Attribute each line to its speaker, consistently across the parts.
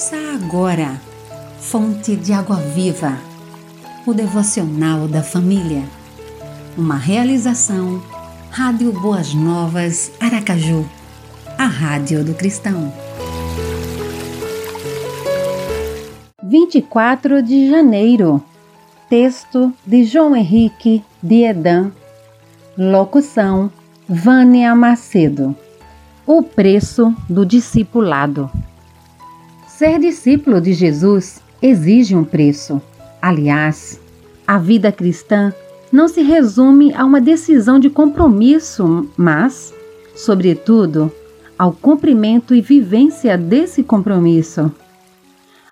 Speaker 1: Ouça agora, Fonte de Água Viva, o devocional da família. Uma realização, Rádio Boas Novas, Aracaju, a Rádio do Cristão.
Speaker 2: 24 de janeiro. Texto de João Henrique de Edan. Locução: Vânia Macedo. O preço do discipulado. Ser discípulo de Jesus exige um preço. Aliás, a vida cristã não se resume a uma decisão de compromisso, mas, sobretudo, ao cumprimento e vivência desse compromisso.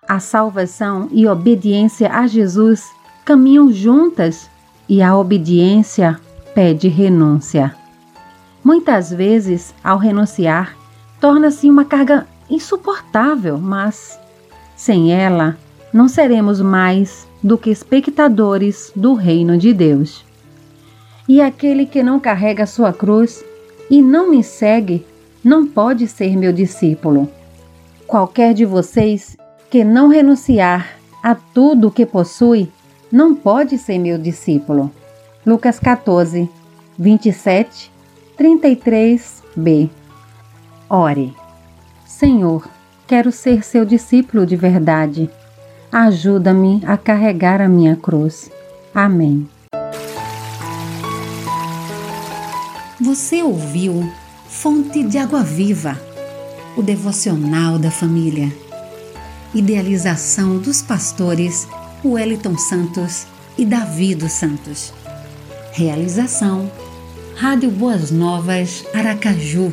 Speaker 2: A salvação e obediência a Jesus caminham juntas e a obediência pede renúncia. Muitas vezes, ao renunciar, torna-se uma carga insuportável, mas sem ela não seremos mais do que espectadores do reino de Deus. E aquele que não carrega sua cruz e não me segue não pode ser meu discípulo. Qualquer de vocês que não renunciar a tudo o que possui não pode ser meu discípulo. Lucas 14, 27, 33b. Ore. Senhor, quero ser seu discípulo de verdade. Ajuda-me a carregar a minha cruz. Amém.
Speaker 1: Você ouviu Fonte de Água Viva, o devocional da família. Idealização dos pastores Wellington Santos e Davi dos Santos. Realização Rádio Boas Novas Aracaju,